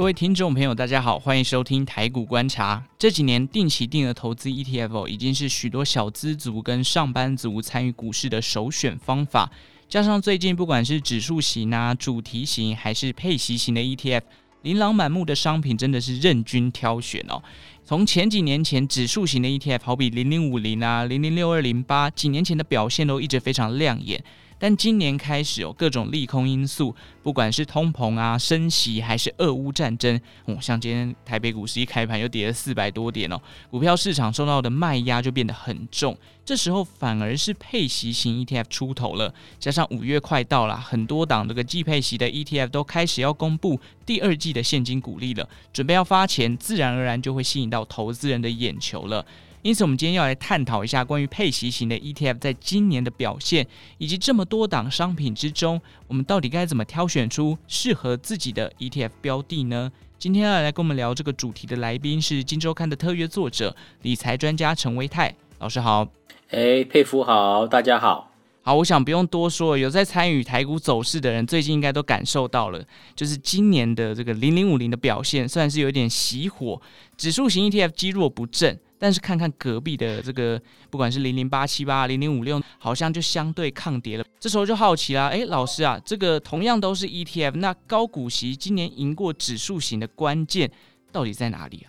各位听众朋友，大家好，欢迎收听台股观察。这几年定期定额投资 ETF 已经是许多小资族跟上班族参与股市的首选方法。加上最近不管是指数型啊、主题型还是配息型的 ETF，琳琅满目的商品真的是任君挑选哦。从前几年前指数型的 ETF，好比零零五零啊、零零六二零八，几年前的表现都一直非常亮眼。但今年开始有各种利空因素，不管是通膨啊、升息，还是俄乌战争，哦，像今天台北股市一开盘又跌了四百多点哦，股票市场受到的卖压就变得很重。这时候反而是配息型 ETF 出头了，加上五月快到了，很多档这个季配息的 ETF 都开始要公布第二季的现金股利了，准备要发钱，自然而然就会吸引到投资人的眼球了。因此，我们今天要来探讨一下关于配息型的 ETF 在今年的表现，以及这么多档商品之中，我们到底该怎么挑选出适合自己的 ETF 标的呢？今天要来跟我们聊这个主题的来宾是《金周刊》的特约作者、理财专家陈威泰老师好。哎，佩服好，大家好。好，我想不用多说，有在参与台股走势的人，最近应该都感受到了，就是今年的这个零零五零的表现，算是有点熄火，指数型 ETF 积弱不振。但是看看隔壁的这个，不管是零零八七八、零零五六，好像就相对抗跌了。这时候就好奇啦，诶，老师啊，这个同样都是 ETF，那高股息今年赢过指数型的关键到底在哪里啊？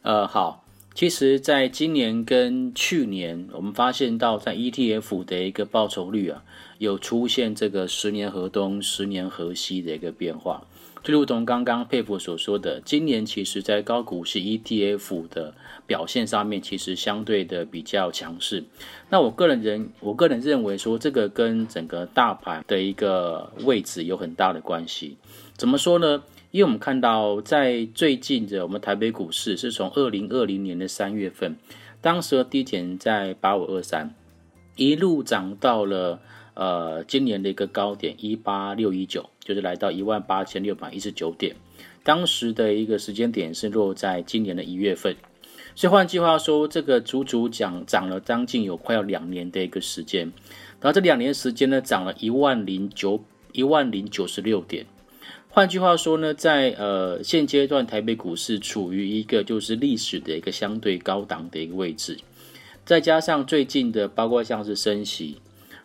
呃，好，其实在今年跟去年，我们发现到在 ETF 的一个报酬率啊，有出现这个十年河东、十年河西的一个变化。就如同刚刚沛甫所说的，今年其实在高股息 ETF 的表现上面，其实相对的比较强势。那我个人认，我个人认为说，这个跟整个大盘的一个位置有很大的关系。怎么说呢？因为我们看到在最近的我们台北股市是从二零二零年的三月份，当时的低点在八五二三，一路涨到了。呃，今年的一个高点一八六一九，就是来到一万八千六百一十九点，当时的一个时间点是落在今年的一月份，所以换句话说，这个足足涨涨了将近有快要两年的一个时间，然后这两年时间呢，涨了一万零九一万零九十六点，换句话说呢，在呃现阶段台北股市处于一个就是历史的一个相对高档的一个位置，再加上最近的包括像是升息。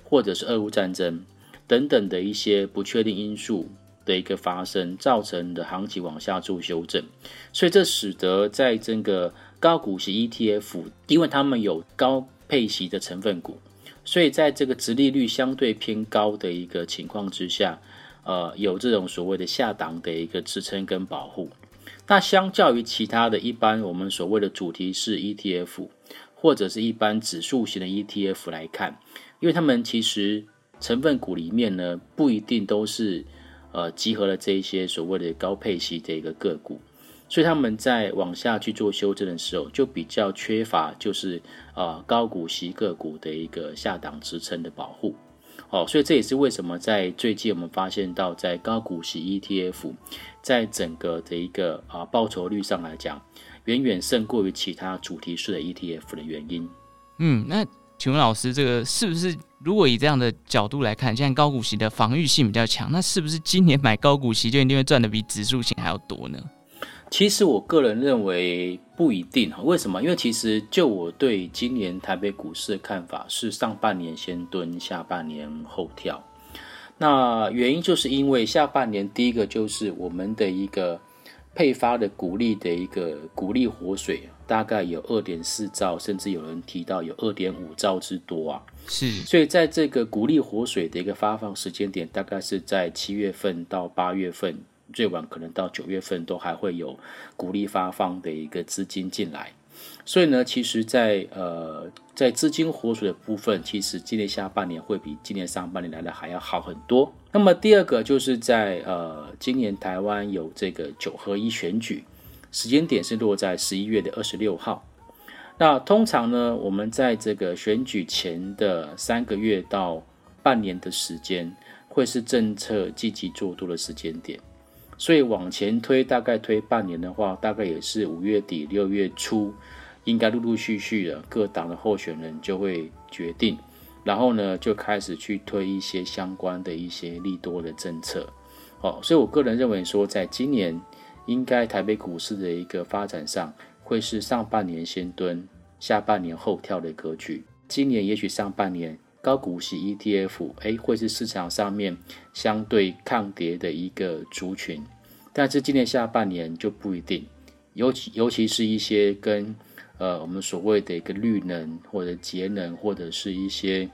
或者是俄乌战争等等的一些不确定因素的一个发生，造成的行情往下做修正，所以这使得在这个高股息 ETF，因为他们有高配息的成分股，所以在这个殖利率相对偏高的一个情况之下，呃，有这种所谓的下档的一个支撑跟保护。那相较于其他的一般我们所谓的主题式 ETF，或者是一般指数型的 ETF 来看。因为他们其实成分股里面呢，不一定都是呃集合了这一些所谓的高配息的一个个股，所以他们在往下去做修正的时候，就比较缺乏就是呃高股息个股的一个下档支撑的保护。哦，所以这也是为什么在最近我们发现到，在高股息 ETF 在整个的一个啊、报酬率上来讲，远远胜过于其他主题式的 ETF 的原因。嗯，那。请问老师，这个是不是如果以这样的角度来看，现在高股息的防御性比较强，那是不是今年买高股息就一定会赚的比指数型还要多呢？其实我个人认为不一定。为什么？因为其实就我对今年台北股市的看法是上半年先蹲，下半年后跳。那原因就是因为下半年第一个就是我们的一个配发的股利的一个股利活水。大概有二点四兆，甚至有人提到有二点五兆之多啊！是，所以在这个鼓励活水的一个发放时间点，大概是在七月份到八月份，最晚可能到九月份都还会有鼓励发放的一个资金进来。所以呢，其实在，在呃，在资金活水的部分，其实今年下半年会比今年上半年来的还要好很多。那么第二个就是在呃，今年台湾有这个九合一选举。时间点是落在十一月的二十六号。那通常呢，我们在这个选举前的三个月到半年的时间，会是政策积极做多的时间点。所以往前推，大概推半年的话，大概也是五月底六月初，应该陆陆续续的各党的候选人就会决定，然后呢，就开始去推一些相关的一些利多的政策。哦，所以我个人认为说，在今年。应该台北股市的一个发展上，会是上半年先蹲，下半年后跳的格局。今年也许上半年高股息 ETF，哎，会是市场上面相对抗跌的一个族群，但是今年下半年就不一定，尤其尤其是一些跟呃我们所谓的一个绿能或者节能或者是一些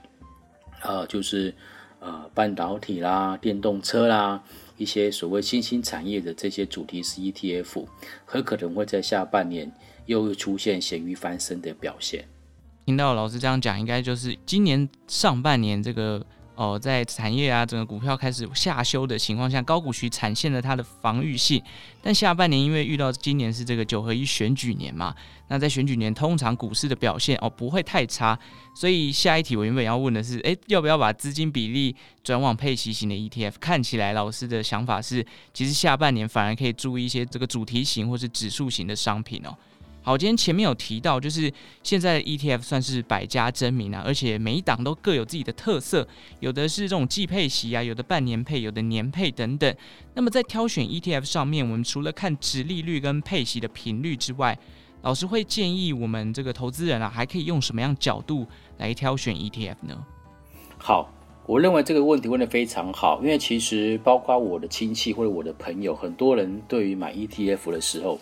呃就是呃半导体啦、电动车啦。一些所谓新兴产业的这些主题式 ETF，很可能会在下半年又出现咸鱼翻身的表现。听到老师这样讲，应该就是今年上半年这个。哦，在产业啊，整个股票开始下修的情况下，高股息展现了它的防御性。但下半年因为遇到今年是这个九合一选举年嘛，那在选举年通常股市的表现哦不会太差，所以下一题我原本要问的是，诶，要不要把资金比例转往配息型的 ETF？看起来老师的想法是，其实下半年反而可以注意一些这个主题型或是指数型的商品哦。好，今天前面有提到，就是现在的 ETF 算是百家争鸣啊，而且每一档都各有自己的特色，有的是这种季配息啊，有的半年配，有的年配等等。那么在挑选 ETF 上面，我们除了看殖利率跟配息的频率之外，老师会建议我们这个投资人啊，还可以用什么样角度来挑选 ETF 呢？好。我认为这个问题问得非常好，因为其实包括我的亲戚或者我的朋友，很多人对于买 ETF 的时候，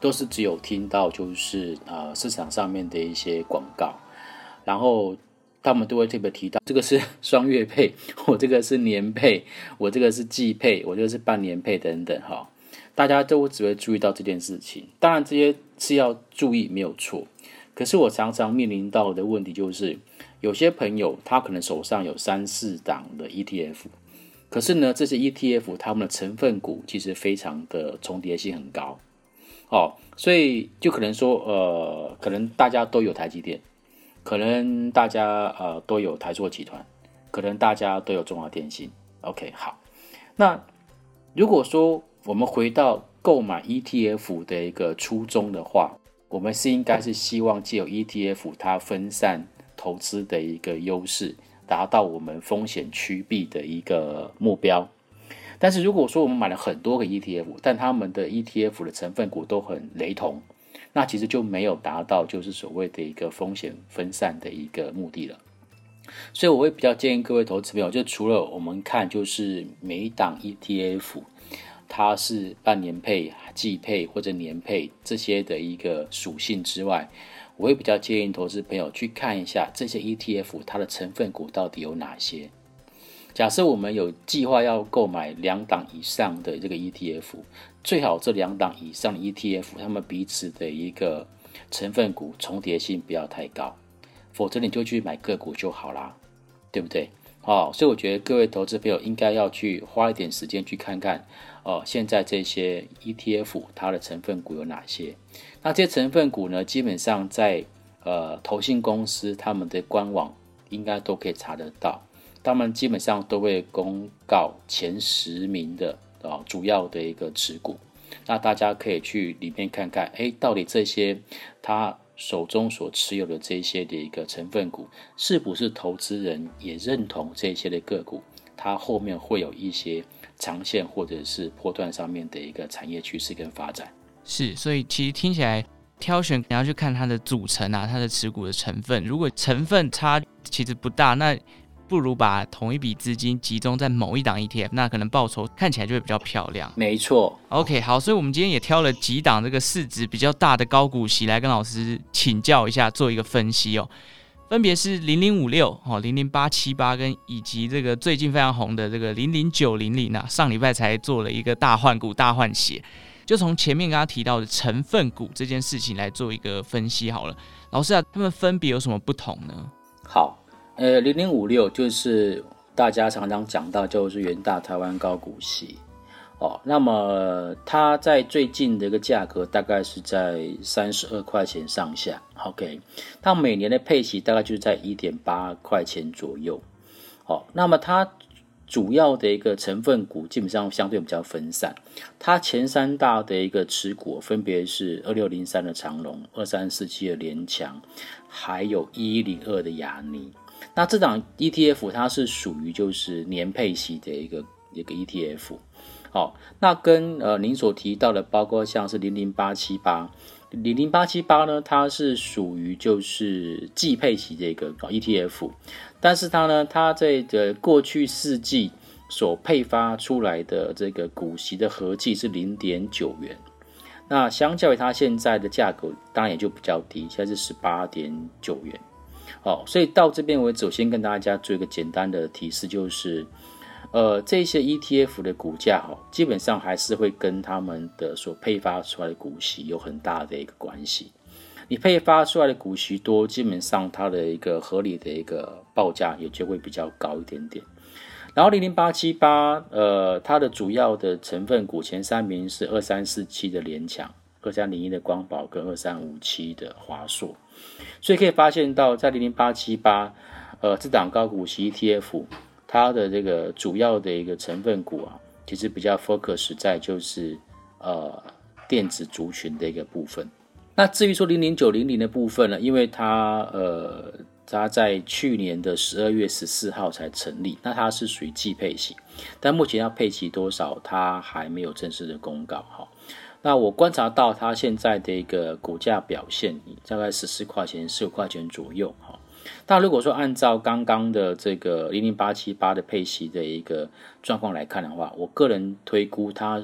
都是只有听到就是呃市场上面的一些广告，然后他们都会特别提到这个是双月配，我这个是年配，我这个是季配，我这个是半年配等等哈，大家都只会注意到这件事情。当然这些是要注意没有错，可是我常常面临到的问题就是。有些朋友他可能手上有三四档的 ETF，可是呢，这些 ETF 他们的成分股其实非常的重叠性很高，哦，所以就可能说，呃，可能大家都有台积电，可能大家呃都有台塑集团，可能大家都有中华电信。OK，好，那如果说我们回到购买 ETF 的一个初衷的话，我们是应该是希望借由 ETF 它分散。投资的一个优势，达到我们风险趋避的一个目标。但是如果说我们买了很多个 ETF，但他们的 ETF 的成分股都很雷同，那其实就没有达到就是所谓的一个风险分散的一个目的了。所以我会比较建议各位投资朋友，就除了我们看就是每一档 ETF，它是半年配、季配或者年配这些的一个属性之外。我会比较建议投资朋友去看一下这些 ETF 它的成分股到底有哪些。假设我们有计划要购买两档以上的这个 ETF，最好这两档以上的 ETF 它们彼此的一个成分股重叠性不要太高，否则你就去买个股就好啦，对不对？哦，所以我觉得各位投资朋友应该要去花一点时间去看看。哦，现在这些 ETF 它的成分股有哪些？那这些成分股呢，基本上在呃投信公司他们的官网应该都可以查得到，他们基本上都会公告前十名的啊、主要的一个持股，那大家可以去里面看看，哎，到底这些他手中所持有的这些的一个成分股，是不是投资人也认同这些的个股？它后面会有一些。长线或者是波段上面的一个产业趋势跟发展，是，所以其实听起来挑选你要去看它的组成啊，它的持股的成分，如果成分差其实不大，那不如把同一笔资金集中在某一档 ETF，那可能报酬看起来就会比较漂亮。没错，OK，好，所以我们今天也挑了几档这个市值比较大的高股息来跟老师请教一下，做一个分析哦。分别是零零五六哦，零零八七八跟以及这个最近非常红的这个零零九零零啊，上礼拜才做了一个大换股大换血，就从前面刚刚提到的成分股这件事情来做一个分析好了。老师啊，他们分别有什么不同呢？好，呃，零零五六就是大家常常讲到，就是元大台湾高股息。哦，那么它在最近的一个价格大概是在三十二块钱上下，OK，它每年的配息大概就是在一点八块钱左右。哦，那么它主要的一个成分股基本上相对比较分散，它前三大的一个持股分别是二六零三的长荣、二三四七的联强，还有一一零二的雅尼。那这档 ETF 它是属于就是年配息的一个一个 ETF。好，那跟呃您所提到的，包括像是零零八七八，零零八七八呢，它是属于就是季配息这个 ETF，但是它呢，它这个过去四季所配发出来的这个股息的合计是零点九元。那相较于它现在的价格，当然也就比较低，现在是十八点九元。好，所以到这边为止，我先跟大家做一个简单的提示，就是，呃，这些 ETF 的股价哈，基本上还是会跟他们的所配发出来的股息有很大的一个关系。你配发出来的股息多，基本上它的一个合理的一个报价也就会比较高一点点。然后零零八七八，呃，它的主要的成分股前三名是二三四七的联强、二三零一的光宝跟二三五七的华硕，所以可以发现到在零零八七八，呃，这档高股息 ETF，它的这个主要的一个成分股啊，其实比较 focus 在就是呃电子族群的一个部分。那至于说零零九零零的部分呢，因为它呃。它在去年的十二月十四号才成立，那它是属于季配型，但目前要配齐多少，它还没有正式的公告哈。那我观察到它现在的一个股价表现，大概十四块钱、十五块钱左右哈。那如果说按照刚刚的这个零零八七八的配息的一个状况来看的话，我个人推估它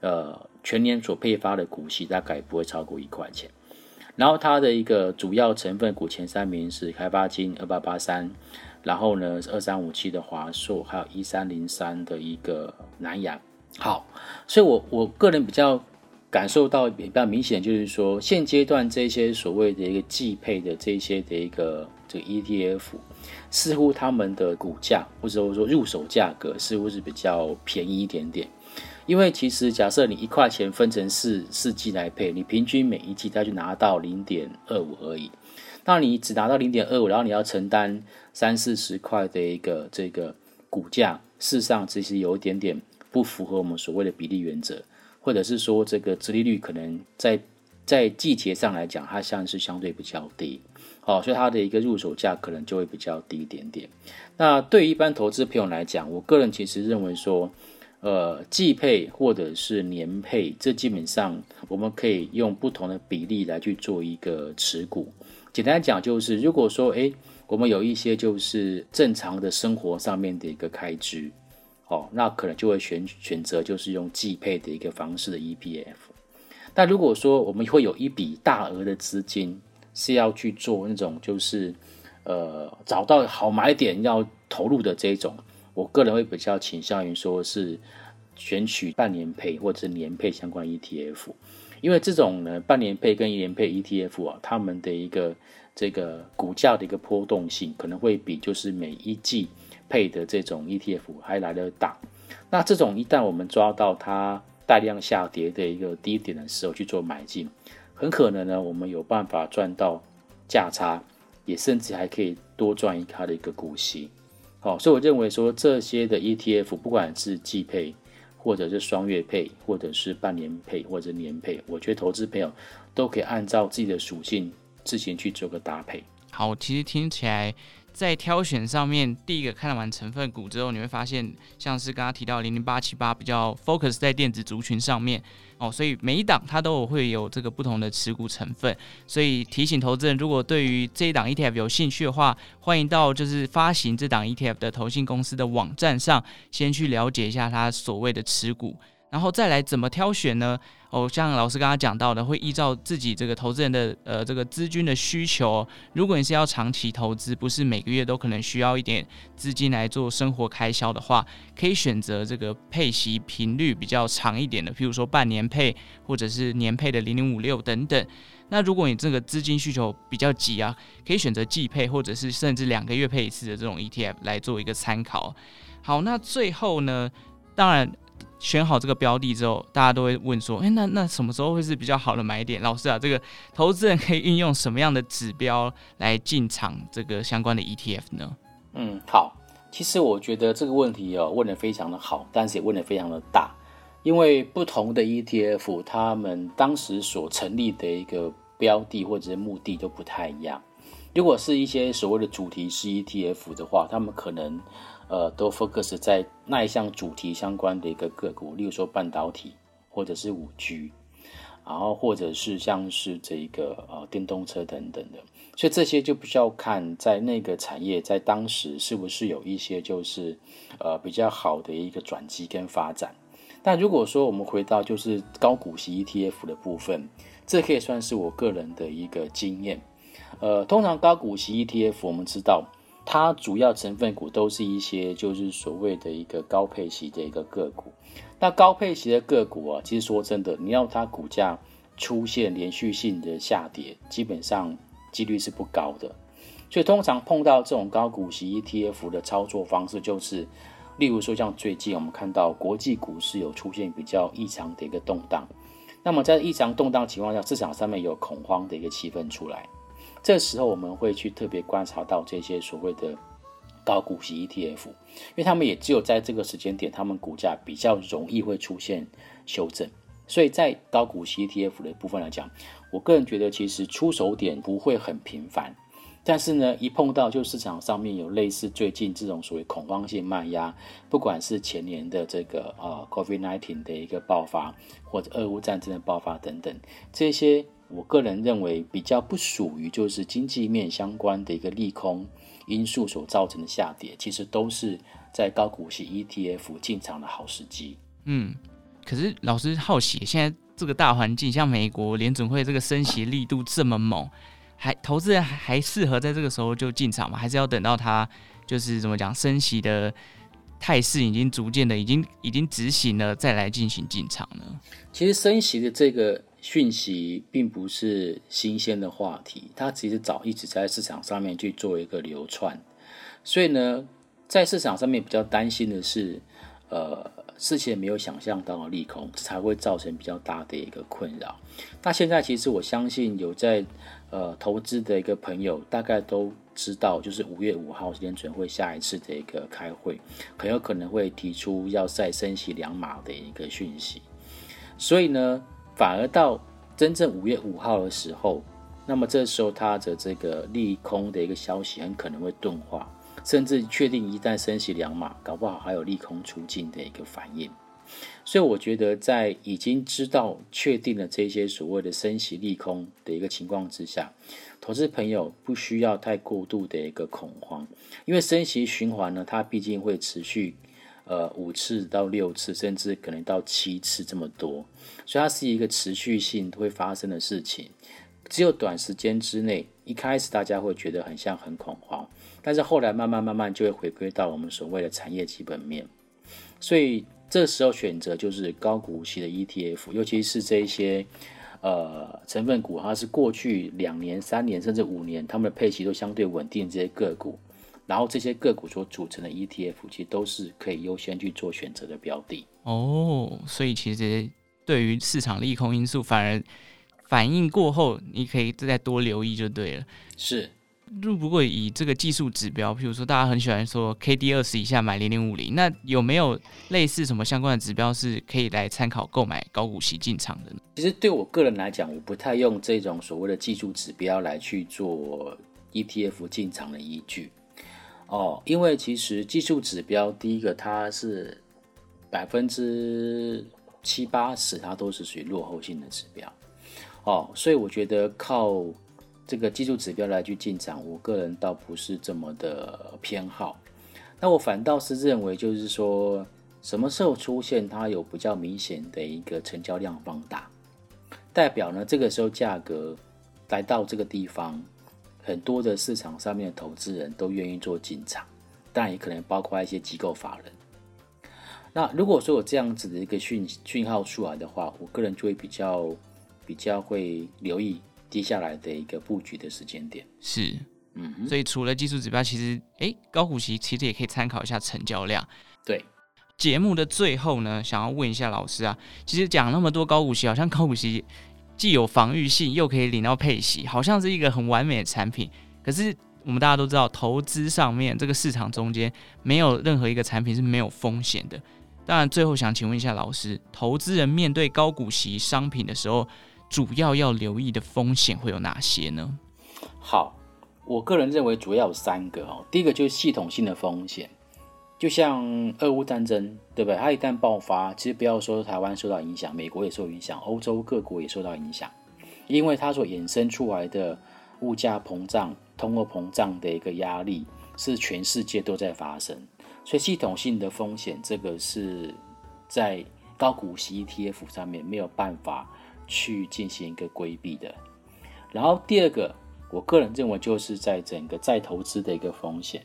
呃全年所配发的股息大概不会超过一块钱。然后它的一个主要成分股前三名是开发金二八八三，然后呢是二三五七的华硕，还有一三零三的一个南洋。好，所以我我个人比较感受到也比较明显，就是说现阶段这些所谓的一个季配的这些的一个这个 ETF，似乎他们的股价或者说入手价格似乎是比较便宜一点点。因为其实假设你一块钱分成四四季来配，你平均每一季它就拿到零点二五而已。那你只拿到零点二五，然后你要承担三四十块的一个这个股价，事实上其实有一点点不符合我们所谓的比例原则，或者是说这个殖利率可能在在季节上来讲，它像是相对比较低，好，所以它的一个入手价可能就会比较低一点点。那对于一般投资朋友来讲，我个人其实认为说。呃，季配或者是年配，这基本上我们可以用不同的比例来去做一个持股。简单讲就是，如果说诶，我们有一些就是正常的生活上面的一个开支，哦，那可能就会选选择就是用季配的一个方式的 EPF。但如果说我们会有一笔大额的资金是要去做那种就是呃找到好买点要投入的这种。我个人会比较倾向于说是选取半年配或者是年配相关 ETF，因为这种呢半年配跟一年配 ETF 啊，他们的一个这个股价的一个波动性可能会比就是每一季配的这种 ETF 还来得大。那这种一旦我们抓到它大量下跌的一个低点的时候去做买进，很可能呢我们有办法赚到价差，也甚至还可以多赚一它的一个股息。好，所以我认为说这些的 ETF，不管是季配，或者是双月配，或者是半年配，或者年配，我觉得投资朋友都可以按照自己的属性自行去做个搭配。好，其实听起来。在挑选上面，第一个看完成分股之后，你会发现，像是刚刚提到零零八七八比较 focus 在电子族群上面哦，所以每一档它都会有这个不同的持股成分。所以提醒投资人，如果对于这一档 ETF 有兴趣的话，欢迎到就是发行这档 ETF 的投信公司的网站上，先去了解一下它所谓的持股。然后再来怎么挑选呢？哦，像老师刚刚讲到的，会依照自己这个投资人的呃这个资金的需求。如果你是要长期投资，不是每个月都可能需要一点资金来做生活开销的话，可以选择这个配息频率比较长一点的，譬如说半年配或者是年配的零零五六等等。那如果你这个资金需求比较急啊，可以选择季配或者是甚至两个月配一次的这种 ETF 来做一个参考。好，那最后呢，当然。选好这个标的之后，大家都会问说：“诶，那那什么时候会是比较好的买点？”老师啊，这个投资人可以运用什么样的指标来进场这个相关的 ETF 呢？嗯，好，其实我觉得这个问题哦问得非常的好，但是也问得非常的大，因为不同的 ETF，他们当时所成立的一个标的或者是目的都不太一样。如果是一些所谓的主题式 ETF 的话，他们可能呃，都 focus 在那一项主题相关的一个个股，例如说半导体或者是五 G，然后或者是像是这个呃电动车等等的，所以这些就比较看在那个产业在当时是不是有一些就是呃比较好的一个转机跟发展。但如果说我们回到就是高股息 ETF 的部分，这可以算是我个人的一个经验。呃，通常高股息 ETF 我们知道。它主要成分股都是一些就是所谓的一个高配息的一个个股。那高配息的个股啊，其实说真的，你要它股价出现连续性的下跌，基本上几率是不高的。所以通常碰到这种高股息 ETF 的操作方式，就是例如说像最近我们看到国际股市有出现比较异常的一个动荡，那么在异常动荡情况下，市场上面有恐慌的一个气氛出来。这时候我们会去特别观察到这些所谓的高股息 ETF，因为他们也只有在这个时间点，他们股价比较容易会出现修正。所以在高股息 ETF 的部分来讲，我个人觉得其实出手点不会很频繁，但是呢，一碰到就市场上面有类似最近这种所谓恐慌性卖压，不管是前年的这个呃 COVID-19 的一个爆发，或者俄乌战争的爆发等等这些。我个人认为比较不属于就是经济面相关的一个利空因素所造成的下跌，其实都是在高股息 ETF 进场的好时机。嗯，可是老师好奇，现在这个大环境，像美国联准会这个升息力度这么猛，还投资人还还适合在这个时候就进场吗？还是要等到它就是怎么讲升息的态势已经逐渐的已经已经执行了，再来进行进场呢？其实升息的这个。讯息并不是新鲜的话题，它其实早一直在市场上面去做一个流窜，所以呢，在市场上面比较担心的是，呃，事前没有想象到的利空，才会造成比较大的一个困扰。那现在其实我相信有在呃投资的一个朋友，大概都知道，就是五月五号联准会下一次的一个开会，很有可能会提出要再升息两码的一个讯息，所以呢。反而到真正五月五号的时候，那么这时候它的这个利空的一个消息很可能会钝化，甚至确定一旦升息两码，搞不好还有利空出尽的一个反应。所以我觉得在已经知道确定了这些所谓的升息利空的一个情况之下，投资朋友不需要太过度的一个恐慌，因为升息循环呢，它毕竟会持续。呃，五次到六次，甚至可能到七次这么多，所以它是一个持续性会发生的事情。只有短时间之内，一开始大家会觉得很像很恐慌，但是后来慢慢慢慢就会回归到我们所谓的产业基本面。所以这时候选择就是高股息的 ETF，尤其是这一些呃成分股，它是过去两年、三年甚至五年，它们的配息都相对稳定，这些个股。然后这些个股所组成的 ETF，其实都是可以优先去做选择的标的哦。所以其实对于市场利空因素，反而反应过后，你可以再多留意就对了。是。如果以这个技术指标，譬如说大家很喜欢说 KD 二十以下买零零五零，那有没有类似什么相关的指标是可以来参考购买高股息进场的呢？其实对我个人来讲，我不太用这种所谓的技术指标来去做 ETF 进场的依据。哦，因为其实技术指标，第一个它是百分之七八十，它都是属于落后性的指标。哦，所以我觉得靠这个技术指标来去进场，我个人倒不是这么的偏好。那我反倒是认为，就是说什么时候出现它有比较明显的一个成交量放大，代表呢这个时候价格来到这个地方。很多的市场上面的投资人都愿意做进场，当然也可能包括一些机构法人。那如果说有这样子的一个讯讯号出来的话，我个人就会比较比较会留意接下来的一个布局的时间点。是，嗯，所以除了技术指标，其实诶，高股息其实也可以参考一下成交量。对，节目的最后呢，想要问一下老师啊，其实讲那么多高股息，好像高股息。既有防御性，又可以领到配息，好像是一个很完美的产品。可是我们大家都知道，投资上面这个市场中间没有任何一个产品是没有风险的。当然，最后想请问一下老师，投资人面对高股息商品的时候，主要要留意的风险会有哪些呢？好，我个人认为主要有三个哦。第一个就是系统性的风险。就像俄乌战争，对不对？它一旦爆发，其实不要说台湾受到影响，美国也受影响，欧洲各国也受到影响，因为它所衍生出来的物价膨胀、通货膨胀的一个压力，是全世界都在发生。所以系统性的风险，这个是在高股息 ETF 上面没有办法去进行一个规避的。然后第二个，我个人认为就是在整个再投资的一个风险。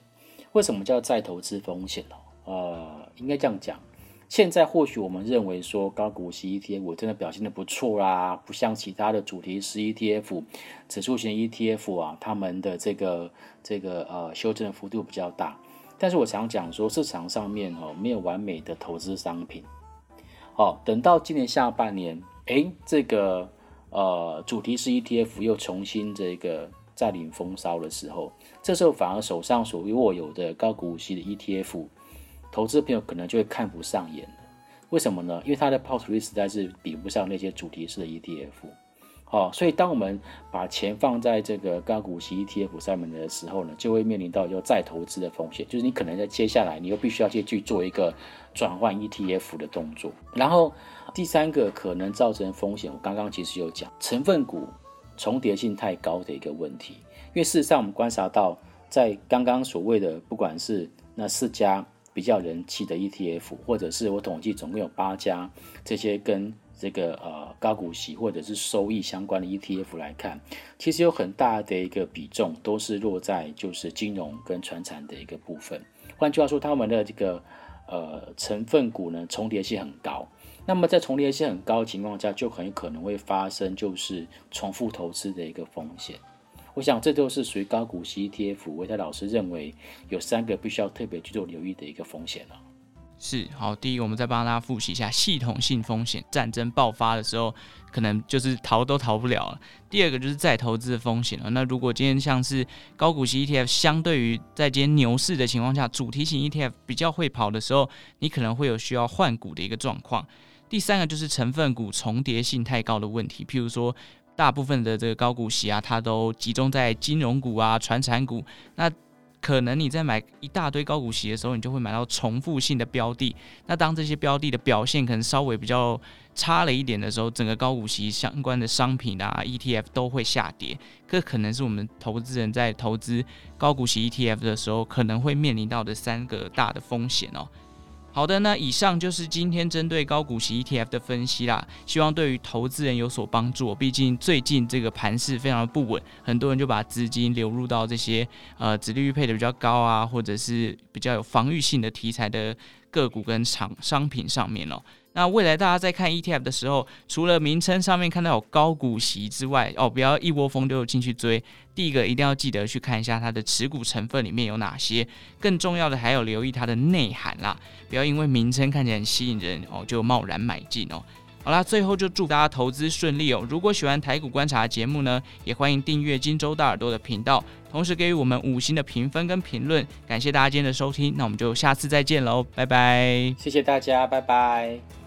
为什么叫再投资风险呢？呃，应该这样讲。现在或许我们认为说高股息 ETF 真的表现的不错啦，不像其他的主题式 ETF、指数型 ETF 啊，他们的这个这个呃修正的幅度比较大。但是我想讲说，市场上面哦没有完美的投资商品。哦，等到今年下半年，诶，这个呃主题式 ETF 又重新这个。在领风骚的时候，这时候反而手上所握有的高股息的 ETF，投资朋友可能就会看不上眼了。为什么呢？因为它的报酬率实在是比不上那些主题式的 ETF。哦，所以当我们把钱放在这个高股息 ETF 上面的时候呢，就会面临到要再投资的风险，就是你可能在接下来你又必须要去去做一个转换 ETF 的动作。然后第三个可能造成风险，我刚刚其实有讲成分股。重叠性太高的一个问题，因为事实上我们观察到，在刚刚所谓的不管是那四家比较人气的 ETF，或者是我统计总共有八家这些跟这个呃高股息或者是收益相关的 ETF 来看，其实有很大的一个比重都是落在就是金融跟传产的一个部分。换句话说，他们的这个呃成分股呢重叠性很高。那么在重叠性很高的情况下，就很有可能会发生就是重复投资的一个风险。我想这都是属于高股息 ETF，唯泰老师认为有三个必须要特别去做留意的一个风险了。是，好，第一我们再帮大家复习一下系统性风险，战争爆发的时候可能就是逃都逃不了了。第二个就是再投资的风险了。那如果今天像是高股息 ETF，相对于在今天牛市的情况下，主题型 ETF 比较会跑的时候，你可能会有需要换股的一个状况。第三个就是成分股重叠性太高的问题，譬如说大部分的这个高股息啊，它都集中在金融股啊、传产股，那可能你在买一大堆高股息的时候，你就会买到重复性的标的。那当这些标的的表现可能稍微比较差了一点的时候，整个高股息相关的商品啊、ETF 都会下跌。这可能是我们投资人在投资高股息 ETF 的时候可能会面临到的三个大的风险哦。好的，那以上就是今天针对高股息 ETF 的分析啦，希望对于投资人有所帮助。毕竟最近这个盘势非常的不稳，很多人就把资金流入到这些呃殖利率配的比较高啊，或者是比较有防御性的题材的个股跟厂商品上面了。那未来大家在看 ETF 的时候，除了名称上面看到有高股息之外，哦，不要一窝蜂就进去追。第一个一定要记得去看一下它的持股成分里面有哪些，更重要的还有留意它的内涵啦，不要因为名称看起来很吸引人哦，就贸然买进哦。好啦，最后就祝大家投资顺利哦。如果喜欢台股观察节目呢，也欢迎订阅金州大耳朵的频道，同时给予我们五星的评分跟评论。感谢大家今天的收听，那我们就下次再见喽，拜拜。谢谢大家，拜拜。